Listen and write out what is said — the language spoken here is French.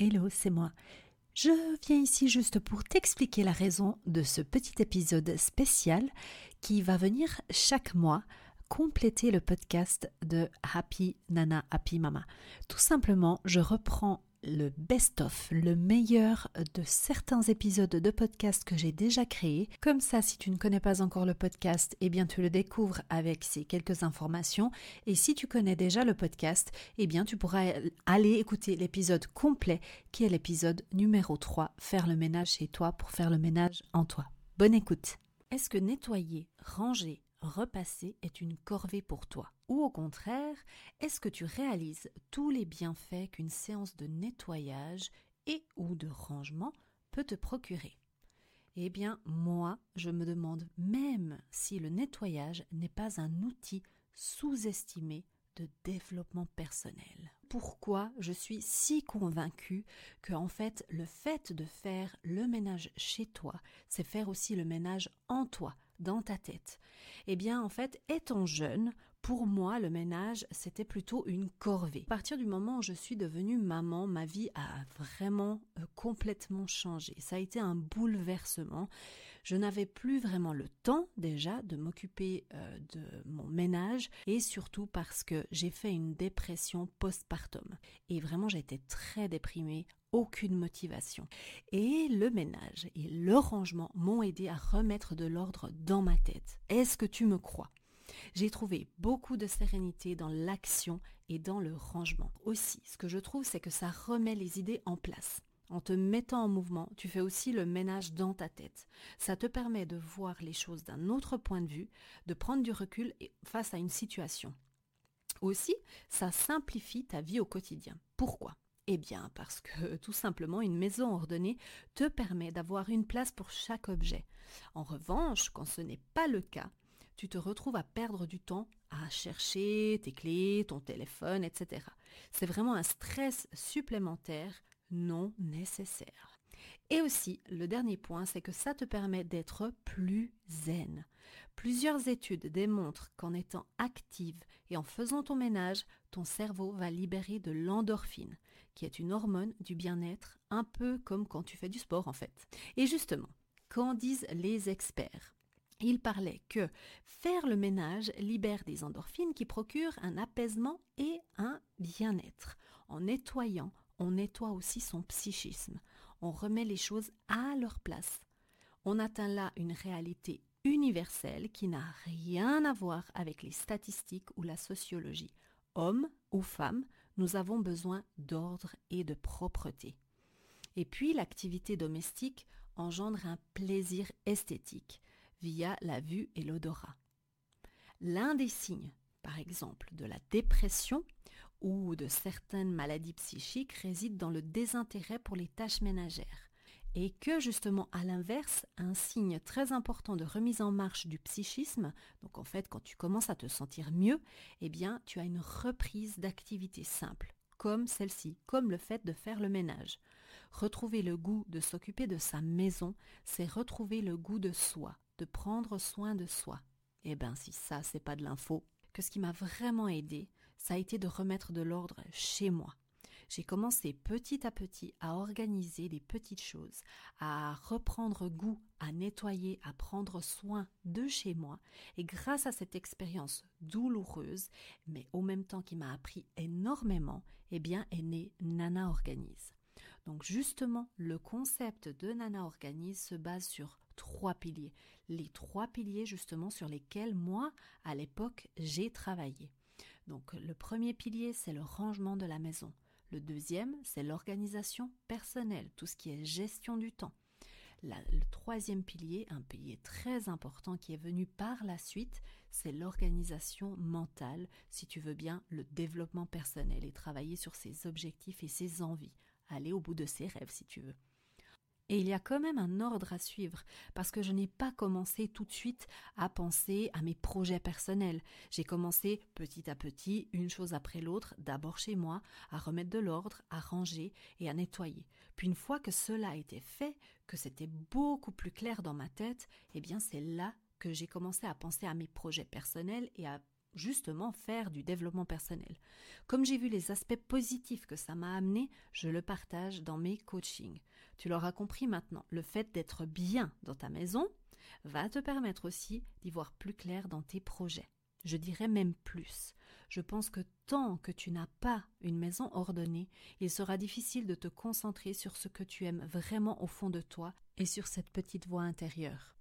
Hello, c'est moi. Je viens ici juste pour t'expliquer la raison de ce petit épisode spécial qui va venir chaque mois compléter le podcast de Happy Nana Happy Mama. Tout simplement, je reprends le best-of, le meilleur de certains épisodes de podcast que j'ai déjà créés. Comme ça, si tu ne connais pas encore le podcast, eh bien tu le découvres avec ces quelques informations. Et si tu connais déjà le podcast, eh bien tu pourras aller écouter l'épisode complet qui est l'épisode numéro 3, faire le ménage chez toi pour faire le ménage en toi. Bonne écoute. Est-ce que nettoyer, ranger, repasser est une corvée pour toi Ou au contraire, est-ce que tu réalises tous les bienfaits qu'une séance de nettoyage et ou de rangement peut te procurer? Eh bien, moi, je me demande même si le nettoyage n'est pas un outil sous-estimé de développement personnel. Pourquoi je suis si convaincue que en fait le fait de faire le ménage chez toi, c'est faire aussi le ménage en toi, dans ta tête. Eh bien, en fait, étant jeune, pour moi, le ménage, c'était plutôt une corvée. À partir du moment où je suis devenue maman, ma vie a vraiment euh, complètement changé. Ça a été un bouleversement. Je n'avais plus vraiment le temps déjà de m'occuper euh, de mon ménage et surtout parce que j'ai fait une dépression postpartum. Et vraiment, été très déprimée aucune motivation. Et le ménage et le rangement m'ont aidé à remettre de l'ordre dans ma tête. Est-ce que tu me crois? J'ai trouvé beaucoup de sérénité dans l'action et dans le rangement. Aussi, ce que je trouve, c'est que ça remet les idées en place. En te mettant en mouvement, tu fais aussi le ménage dans ta tête. Ça te permet de voir les choses d'un autre point de vue, de prendre du recul face à une situation. Aussi, ça simplifie ta vie au quotidien. Pourquoi? Eh bien, parce que tout simplement, une maison ordonnée te permet d'avoir une place pour chaque objet. En revanche, quand ce n'est pas le cas, tu te retrouves à perdre du temps à chercher tes clés, ton téléphone, etc. C'est vraiment un stress supplémentaire non nécessaire. Et aussi, le dernier point, c'est que ça te permet d'être plus zen. Plusieurs études démontrent qu'en étant active et en faisant ton ménage, ton cerveau va libérer de l'endorphine, qui est une hormone du bien-être, un peu comme quand tu fais du sport en fait. Et justement, qu'en disent les experts? Il parlait que faire le ménage libère des endorphines qui procurent un apaisement et un bien-être. En nettoyant, on nettoie aussi son psychisme on remet les choses à leur place. On atteint là une réalité universelle qui n'a rien à voir avec les statistiques ou la sociologie. Hommes ou femmes, nous avons besoin d'ordre et de propreté. Et puis l'activité domestique engendre un plaisir esthétique via la vue et l'odorat. L'un des signes, par exemple, de la dépression ou de certaines maladies psychiques résident dans le désintérêt pour les tâches ménagères. Et que justement, à l'inverse, un signe très important de remise en marche du psychisme, donc en fait quand tu commences à te sentir mieux, eh bien tu as une reprise d'activité simple, comme celle-ci, comme le fait de faire le ménage. Retrouver le goût de s'occuper de sa maison, c'est retrouver le goût de soi, de prendre soin de soi. Eh bien si ça, c'est pas de l'info, que ce qui m'a vraiment aidé, ça a été de remettre de l'ordre chez moi. J'ai commencé petit à petit à organiser des petites choses, à reprendre goût, à nettoyer, à prendre soin de chez moi. Et grâce à cette expérience douloureuse, mais au même temps qui m'a appris énormément, eh bien est né Nana Organise. Donc justement, le concept de Nana Organise se base sur trois piliers. Les trois piliers justement sur lesquels moi, à l'époque, j'ai travaillé. Donc le premier pilier, c'est le rangement de la maison. Le deuxième, c'est l'organisation personnelle, tout ce qui est gestion du temps. le troisième pilier, un pilier très important qui est venu par la suite, c'est l'organisation mentale, si tu veux bien, le développement personnel et travailler sur ses objectifs et ses envies, aller au bout de ses rêves si tu veux. Et il y a quand même un ordre à suivre, parce que je n'ai pas commencé tout de suite à penser à mes projets personnels. J'ai commencé petit à petit, une chose après l'autre, d'abord chez moi, à remettre de l'ordre, à ranger et à nettoyer. Puis une fois que cela a été fait, que c'était beaucoup plus clair dans ma tête, eh bien c'est là que j'ai commencé à penser à mes projets personnels et à justement faire du développement personnel. Comme j'ai vu les aspects positifs que ça m'a amené, je le partage dans mes coachings. Tu l'auras compris maintenant, le fait d'être bien dans ta maison va te permettre aussi d'y voir plus clair dans tes projets. Je dirais même plus. Je pense que tant que tu n'as pas une maison ordonnée, il sera difficile de te concentrer sur ce que tu aimes vraiment au fond de toi et sur cette petite voix intérieure.